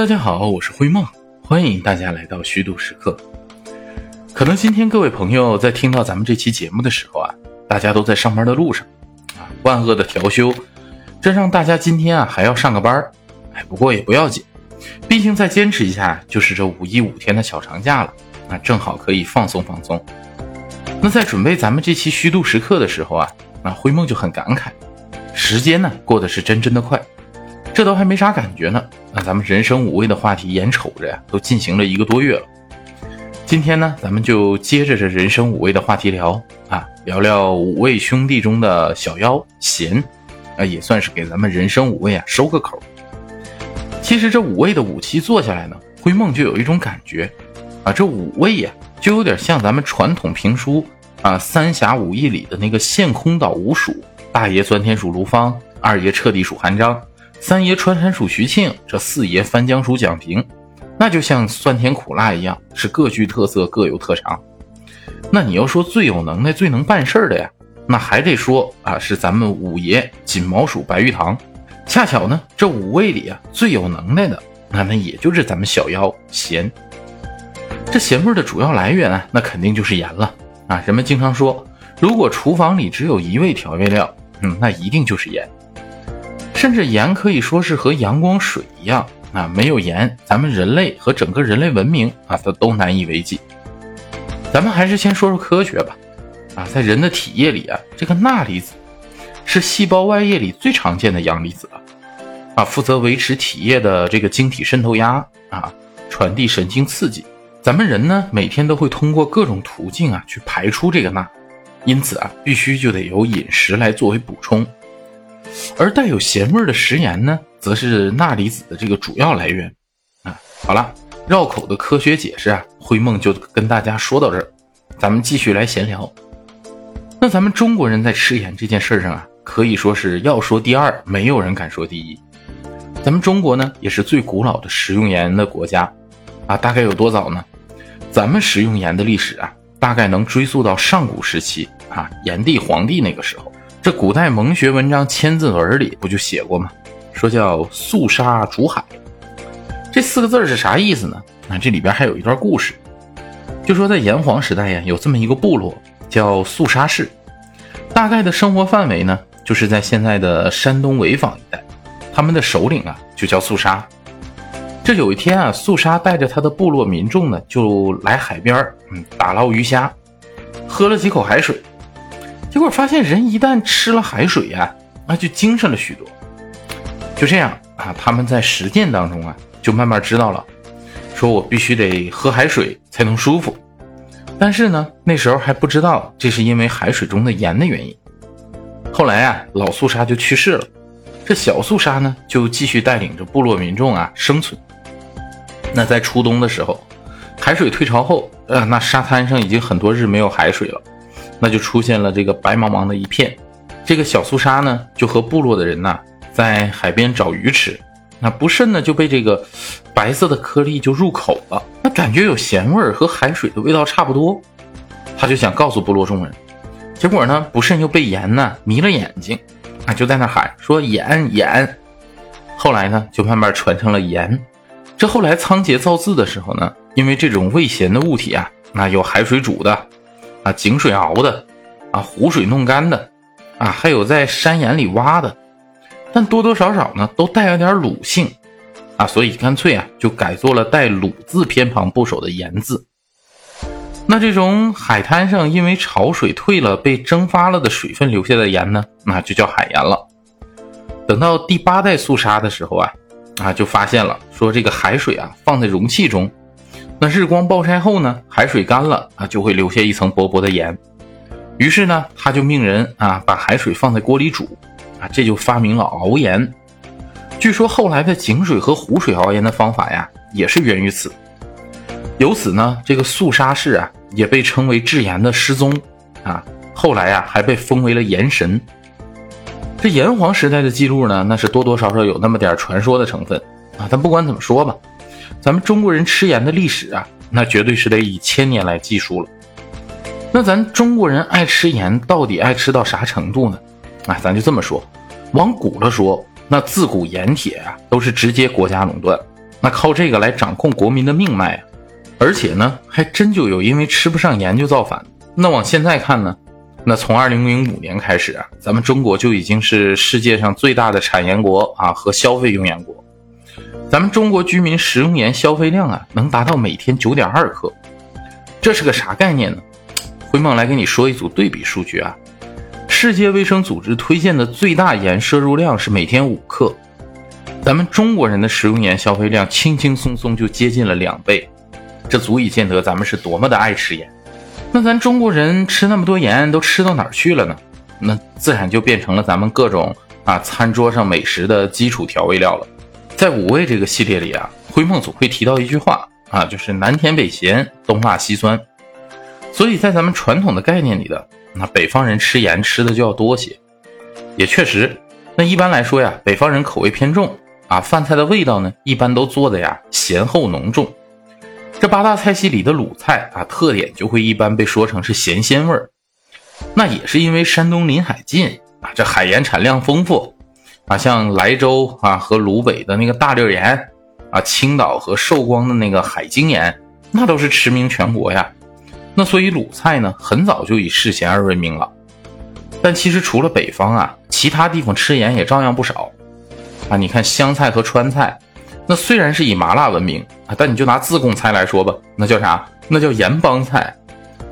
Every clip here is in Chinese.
大家好，我是灰梦，欢迎大家来到虚度时刻。可能今天各位朋友在听到咱们这期节目的时候啊，大家都在上班的路上啊，万恶的调休，这让大家今天啊还要上个班哎，不过也不要紧，毕竟再坚持一下就是这五一五天的小长假了，那正好可以放松放松。那在准备咱们这期虚度时刻的时候啊，那灰梦就很感慨，时间呢过得是真真的快。这都还没啥感觉呢，那咱们人生五味的话题眼瞅着呀，都进行了一个多月了。今天呢，咱们就接着这人生五味的话题聊啊，聊聊五味兄弟中的小妖贤，啊，也算是给咱们人生五味啊收个口。其实这五味的武器做下来呢，灰梦就有一种感觉，啊，这五味呀，就有点像咱们传统评书啊《三侠五义》里的那个陷空岛五鼠，大爷钻天鼠卢芳，二爷彻底鼠韩章。三爷穿山鼠徐庆，这四爷翻江鼠蒋平，那就像酸甜苦辣一样，是各具特色，各有特长。那你要说最有能耐、最能办事儿的呀，那还得说啊，是咱们五爷锦毛鼠白玉堂。恰巧呢，这五味里啊，最有能耐的，那那也就是咱们小妖咸。这咸味的主要来源啊，那肯定就是盐了啊。人们经常说，如果厨房里只有一味调味料，嗯，那一定就是盐。甚至盐可以说是和阳光水一样啊，没有盐，咱们人类和整个人类文明啊，它都难以为继。咱们还是先说说科学吧。啊，在人的体液里啊，这个钠离子是细胞外液里最常见的阳离子了，啊，负责维持体液的这个晶体渗透压啊，传递神经刺激。咱们人呢，每天都会通过各种途径啊去排出这个钠，因此啊，必须就得由饮食来作为补充。而带有咸味的食盐呢，则是钠离子的这个主要来源。啊，好了，绕口的科学解释啊，灰梦就跟大家说到这儿，咱们继续来闲聊。那咱们中国人在吃盐这件事上啊，可以说是要说第二，没有人敢说第一。咱们中国呢，也是最古老的食用盐的国家，啊，大概有多早呢？咱们食用盐的历史啊，大概能追溯到上古时期啊，炎帝、黄帝那个时候。这古代蒙学文章《千字文》里不就写过吗？说叫肃杀逐海，这四个字是啥意思呢？啊，这里边还有一段故事，就说在炎黄时代呀，有这么一个部落叫肃杀氏，大概的生活范围呢，就是在现在的山东潍坊一带，他们的首领啊就叫肃杀。这有一天啊，肃杀带着他的部落民众呢，就来海边嗯，打捞鱼虾，喝了几口海水。结果发现，人一旦吃了海水呀，那就精神了许多。就这样啊，他们在实践当中啊，就慢慢知道了，说我必须得喝海水才能舒服。但是呢，那时候还不知道这是因为海水中的盐的原因。后来啊，老肃杀就去世了，这小肃杀呢，就继续带领着部落民众啊生存。那在初冬的时候，海水退潮后，呃，那沙滩上已经很多日没有海水了。那就出现了这个白茫茫的一片，这个小苏沙呢，就和部落的人呐，在海边找鱼吃，那不慎呢就被这个白色的颗粒就入口了，那感觉有咸味儿，和海水的味道差不多，他就想告诉部落众人，结果呢不慎又被盐呢迷了眼睛，啊就在那喊说盐盐，后来呢就慢慢传成了盐，这后来仓颉造字的时候呢，因为这种味咸的物体啊，那有海水煮的。啊，井水熬的，啊，湖水弄干的，啊，还有在山岩里挖的，但多多少少呢，都带有点鲁性，啊，所以干脆啊，就改做了带鲁字偏旁部首的盐字。那这种海滩上因为潮水退了被蒸发了的水分留下的盐呢，那就叫海盐了。等到第八代肃杀的时候啊，啊，就发现了说这个海水啊，放在容器中。那日光暴晒后呢，海水干了啊，就会留下一层薄薄的盐。于是呢，他就命人啊，把海水放在锅里煮，啊，这就发明了熬盐。据说后来的井水和湖水熬盐的方法呀，也是源于此。由此呢，这个肃杀氏啊，也被称为制盐的失踪啊。后来呀，还被封为了盐神。这炎黄时代的记录呢，那是多多少少有那么点传说的成分啊。但不管怎么说吧。咱们中国人吃盐的历史啊，那绝对是得以千年来计数了。那咱中国人爱吃盐，到底爱吃到啥程度呢？啊，咱就这么说，往古了说，那自古盐铁啊都是直接国家垄断，那靠这个来掌控国民的命脉啊！而且呢，还真就有因为吃不上盐就造反。那往现在看呢，那从二零零五年开始啊，咱们中国就已经是世界上最大的产盐国啊和消费用盐国。咱们中国居民食用盐消费量啊，能达到每天九点二克，这是个啥概念呢？灰梦来给你说一组对比数据啊。世界卫生组织推荐的最大盐摄入量是每天五克，咱们中国人的食用盐消费量轻轻松松就接近了两倍，这足以见得咱们是多么的爱吃盐。那咱中国人吃那么多盐都吃到哪儿去了呢？那自然就变成了咱们各种啊餐桌上美食的基础调味料了。在五味这个系列里啊，灰梦总会提到一句话啊，就是南甜北咸，东辣西酸。所以在咱们传统的概念里的。那北方人吃盐吃的就要多些，也确实。那一般来说呀，北方人口味偏重啊，饭菜的味道呢，一般都做的呀咸厚浓重。这八大菜系里的鲁菜啊，特点就会一般被说成是咸鲜味儿。那也是因为山东临海近啊，这海盐产量丰富啊，像莱州啊和鲁北的那个大粒盐啊，青岛和寿光的那个海晶盐，那都是驰名全国呀。那所以鲁菜呢，很早就以嗜咸而闻名了。但其实除了北方啊，其他地方吃盐也照样不少啊。你看湘菜和川菜，那虽然是以麻辣闻名啊，但你就拿自贡菜来说吧，那叫啥？那叫盐帮菜。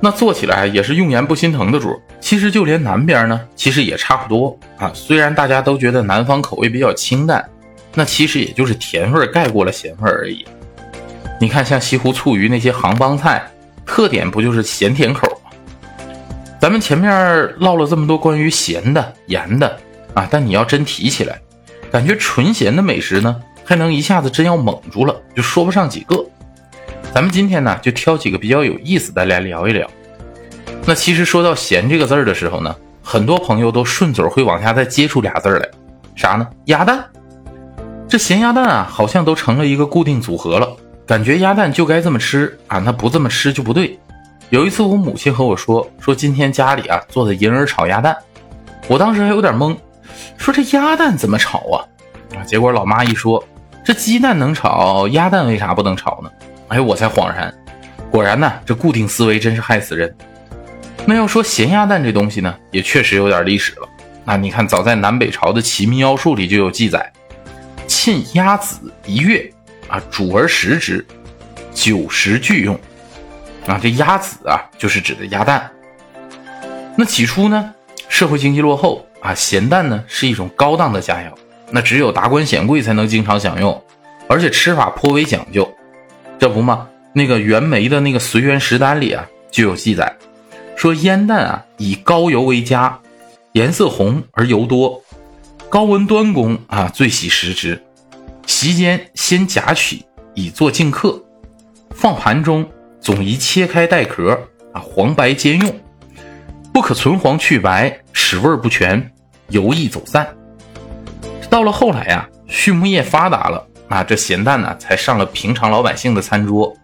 那做起来也是用盐不心疼的主。其实就连南边呢，其实也差不多啊。虽然大家都觉得南方口味比较清淡，那其实也就是甜味盖过了咸味而已。你看像西湖醋鱼那些杭帮菜。特点不就是咸甜口吗？咱们前面唠了这么多关于咸的、盐的啊，但你要真提起来，感觉纯咸的美食呢，还能一下子真要猛住了，就说不上几个。咱们今天呢，就挑几个比较有意思的来聊一聊。那其实说到咸这个字儿的时候呢，很多朋友都顺嘴会往下再接出俩字来，啥呢？鸭蛋。这咸鸭蛋啊，好像都成了一个固定组合了。感觉鸭蛋就该这么吃啊，那不这么吃就不对。有一次我母亲和我说，说今天家里啊做的银耳炒鸭蛋，我当时还有点懵，说这鸭蛋怎么炒啊？啊，结果老妈一说，这鸡蛋能炒，鸭蛋为啥不能炒呢？哎，我才恍然，果然呢，这固定思维真是害死人。那要说咸鸭蛋这东西呢，也确实有点历史了。那你看，早在南北朝的《齐民要术》里就有记载，沁鸭子一月。啊，煮而食之，久食俱用。啊，这鸭子啊，就是指的鸭蛋。那起初呢，社会经济落后啊，咸蛋呢是一种高档的佳肴，那只有达官显贵才能经常享用，而且吃法颇为讲究。这不嘛，那个袁枚的那个《随园食单》里啊就有记载，说烟蛋啊以高油为佳，颜色红而油多，高温端公啊最喜食之。席间先夹取以作敬客，放盘中，总宜切开带壳，啊，黄白兼用，不可存黄去白，使味不全，油易走散。到了后来呀，畜牧业发达了，啊，这咸蛋呢才上了平常老百姓的餐桌。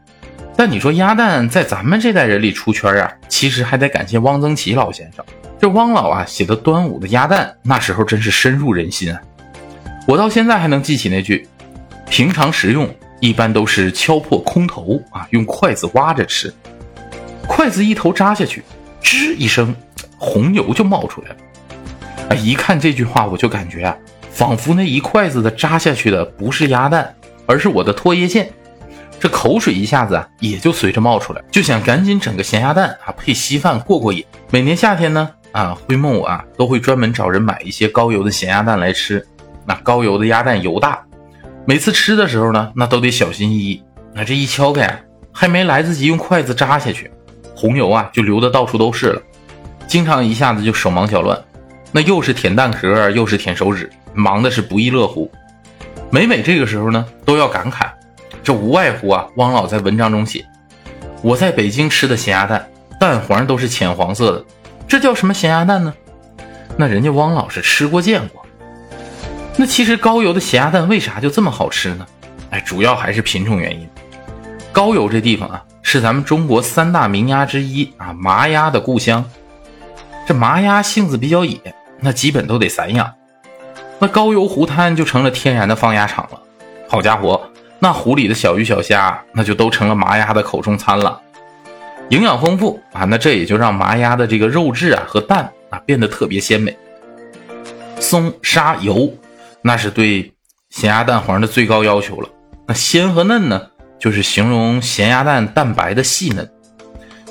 但你说鸭蛋在咱们这代人里出圈啊，其实还得感谢汪曾祺老先生。这汪老啊写的端午的鸭蛋，那时候真是深入人心啊。我到现在还能记起那句。平常食用一般都是敲破空头啊，用筷子挖着吃。筷子一头扎下去，吱一声，红油就冒出来了。哎，一看这句话，我就感觉啊，仿佛那一筷子的扎下去的不是鸭蛋，而是我的唾液腺。这口水一下子啊，也就随着冒出来，就想赶紧整个咸鸭蛋啊，配稀饭过过瘾。每年夏天呢，啊，灰梦我啊都会专门找人买一些高油的咸鸭蛋来吃。那高油的鸭蛋油大。每次吃的时候呢，那都得小心翼翼。那这一敲开，还没来得及用筷子扎下去，红油啊就流的到处都是了。经常一下子就手忙脚乱，那又是舔蛋壳，又是舔手指，忙的是不亦乐乎。每每这个时候呢，都要感慨，这无外乎啊，汪老在文章中写：“我在北京吃的咸鸭蛋，蛋黄都是浅黄色的，这叫什么咸鸭蛋呢？”那人家汪老是吃过见过。那其实高邮的咸鸭蛋为啥就这么好吃呢？哎，主要还是品种原因。高邮这地方啊，是咱们中国三大名鸭之一啊，麻鸭的故乡。这麻鸭性子比较野，那基本都得散养。那高邮湖滩就成了天然的放鸭场了。好家伙，那湖里的小鱼小虾那就都成了麻鸭的口中餐了，营养丰富啊，那这也就让麻鸭的这个肉质啊和蛋啊变得特别鲜美。松沙油，那是对咸鸭蛋黄的最高要求了。那鲜和嫩呢，就是形容咸鸭蛋蛋白的细嫩。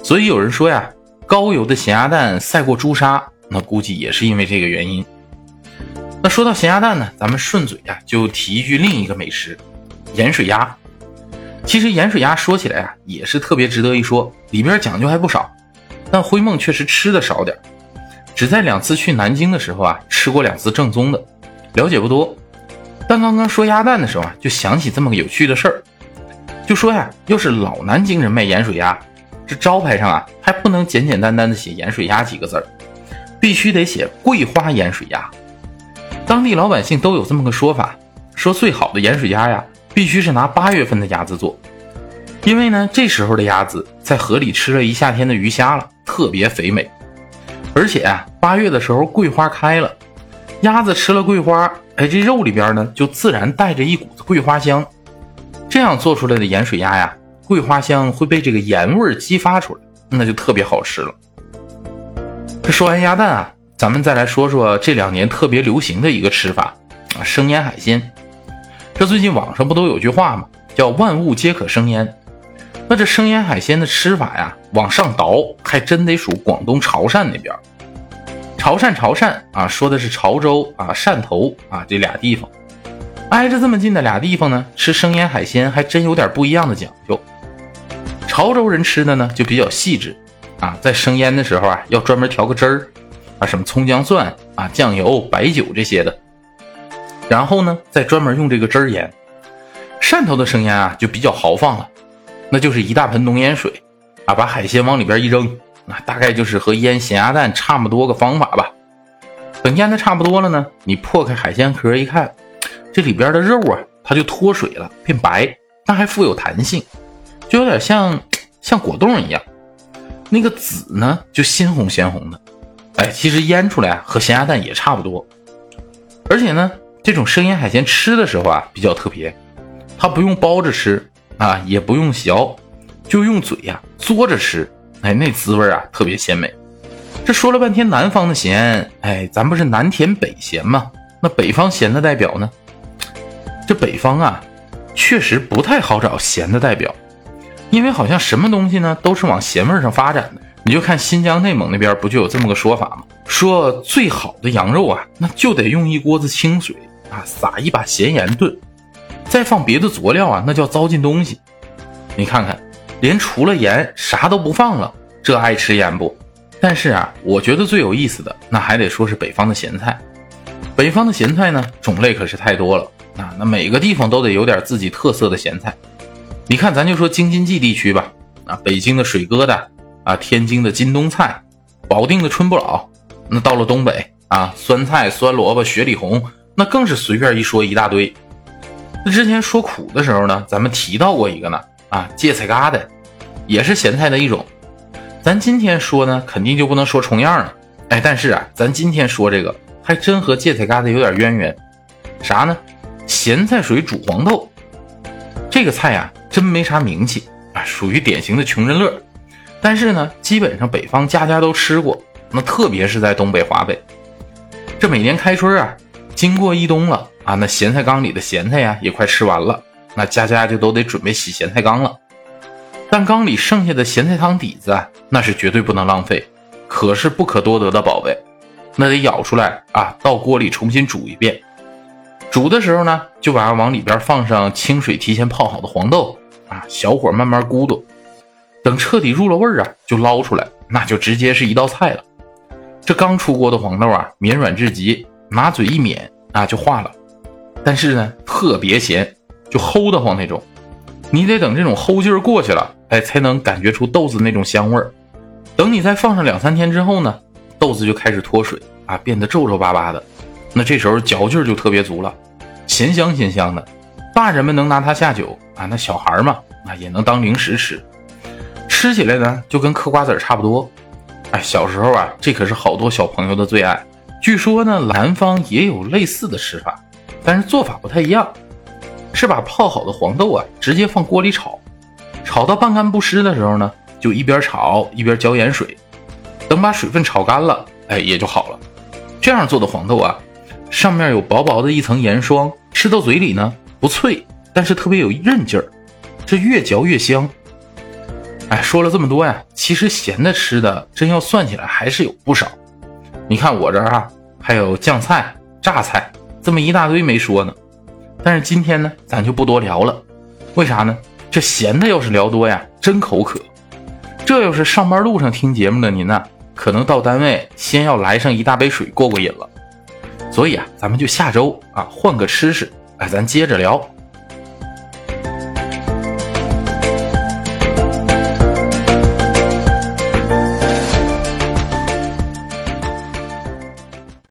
所以有人说呀，高油的咸鸭蛋赛过朱砂，那估计也是因为这个原因。那说到咸鸭蛋呢，咱们顺嘴呀就提一句另一个美食——盐水鸭。其实盐水鸭说起来啊，也是特别值得一说，里边讲究还不少。但灰梦确实吃的少点，只在两次去南京的时候啊吃过两次正宗的，了解不多。但刚刚说鸭蛋的时候啊，就想起这么个有趣的事儿，就说呀，要是老南京人卖盐水鸭，这招牌上啊还不能简简单单的写盐水鸭几个字儿，必须得写桂花盐水鸭。当地老百姓都有这么个说法，说最好的盐水鸭呀，必须是拿八月份的鸭子做，因为呢，这时候的鸭子在河里吃了一夏天的鱼虾了，特别肥美。而且啊，八月的时候桂花开了，鸭子吃了桂花，哎，这肉里边呢就自然带着一股子桂花香，这样做出来的盐水鸭呀，桂花香会被这个盐味激发出来，那就特别好吃了。这说完鸭蛋啊。咱们再来说说这两年特别流行的一个吃法啊，生腌海鲜。这最近网上不都有句话吗？叫“万物皆可生腌”。那这生腌海鲜的吃法呀，往上倒还真得数广东潮汕那边。潮汕潮汕啊，说的是潮州啊、汕头啊这俩地方，挨着这么近的俩地方呢，吃生腌海鲜还真有点不一样的讲究。潮州人吃的呢就比较细致啊，在生腌的时候啊，要专门调个汁儿。什么葱姜蒜啊、酱油、白酒这些的，然后呢，再专门用这个汁儿腌。汕头的生腌啊，就比较豪放了，那就是一大盆浓盐水啊，把海鲜往里边一扔，那大概就是和腌咸鸭蛋差不多个方法吧。等腌的差不多了呢，你破开海鲜壳一看，这里边的肉啊，它就脱水了，变白，但还富有弹性，就有点像像果冻一样。那个籽呢，就鲜红鲜红的。哎，其实腌出来，和咸鸭蛋也差不多。而且呢，这种生腌海鲜吃的时候啊，比较特别，它不用包着吃啊，也不用嚼，就用嘴呀嘬着吃。哎，那滋味啊，特别鲜美。这说了半天南方的咸，哎，咱不是南甜北咸吗？那北方咸的代表呢？这北方啊，确实不太好找咸的代表，因为好像什么东西呢，都是往咸味上发展的。你就看新疆、内蒙那边不就有这么个说法吗？说最好的羊肉啊，那就得用一锅子清水啊，撒一把咸盐炖，再放别的佐料啊，那叫糟践东西。你看看，连除了盐啥都不放了，这爱吃盐不？但是啊，我觉得最有意思的那还得说是北方的咸菜。北方的咸菜呢，种类可是太多了啊，那每个地方都得有点自己特色的咸菜。你看，咱就说京津冀地区吧，啊，北京的水疙瘩。啊，天津的金冬菜，保定的春不老，那到了东北啊，酸菜、酸萝卜、雪里红，那更是随便一说一大堆。那之前说苦的时候呢，咱们提到过一个呢，啊，芥菜疙瘩，也是咸菜的一种。咱今天说呢，肯定就不能说重样了。哎，但是啊，咱今天说这个还真和芥菜疙瘩有点渊源。啥呢？咸菜水煮黄豆，这个菜呀，真没啥名气啊，属于典型的穷人乐。但是呢，基本上北方家家都吃过，那特别是在东北、华北，这每年开春啊，经过一冬了啊，那咸菜缸里的咸菜呀也快吃完了，那家家就都得准备洗咸菜缸了。但缸里剩下的咸菜汤底子啊，那是绝对不能浪费，可是不可多得的宝贝，那得舀出来啊，到锅里重新煮一遍。煮的时候呢，就把往里边放上清水提前泡好的黄豆啊，小火慢慢咕嘟。等彻底入了味儿啊，就捞出来，那就直接是一道菜了。这刚出锅的黄豆啊，绵软至极，拿嘴一抿啊就化了。但是呢，特别咸，就齁得慌那种。你得等这种齁劲儿过去了，哎，才能感觉出豆子那种香味儿。等你再放上两三天之后呢，豆子就开始脱水啊，变得皱皱巴巴的。那这时候嚼劲儿就特别足了，咸香咸香的。大人们能拿它下酒啊，那小孩嘛啊也能当零食吃。吃起来呢，就跟嗑瓜子差不多。哎，小时候啊，这可是好多小朋友的最爱。据说呢，南方也有类似的吃法，但是做法不太一样。是把泡好的黄豆啊直接放锅里炒，炒到半干不湿的时候呢，就一边炒一边浇盐水，等把水分炒干了，哎也就好了。这样做的黄豆啊，上面有薄薄的一层盐霜，吃到嘴里呢不脆，但是特别有韧劲儿，这越嚼越香。哎，说了这么多呀，其实咸的吃的真要算起来还是有不少。你看我这儿啊，还有酱菜、榨菜，这么一大堆没说呢。但是今天呢，咱就不多聊了。为啥呢？这咸的要是聊多呀，真口渴。这要是上班路上听节目的您呢？可能到单位先要来上一大杯水过过瘾了，所以啊，咱们就下周啊换个吃食，哎，咱接着聊。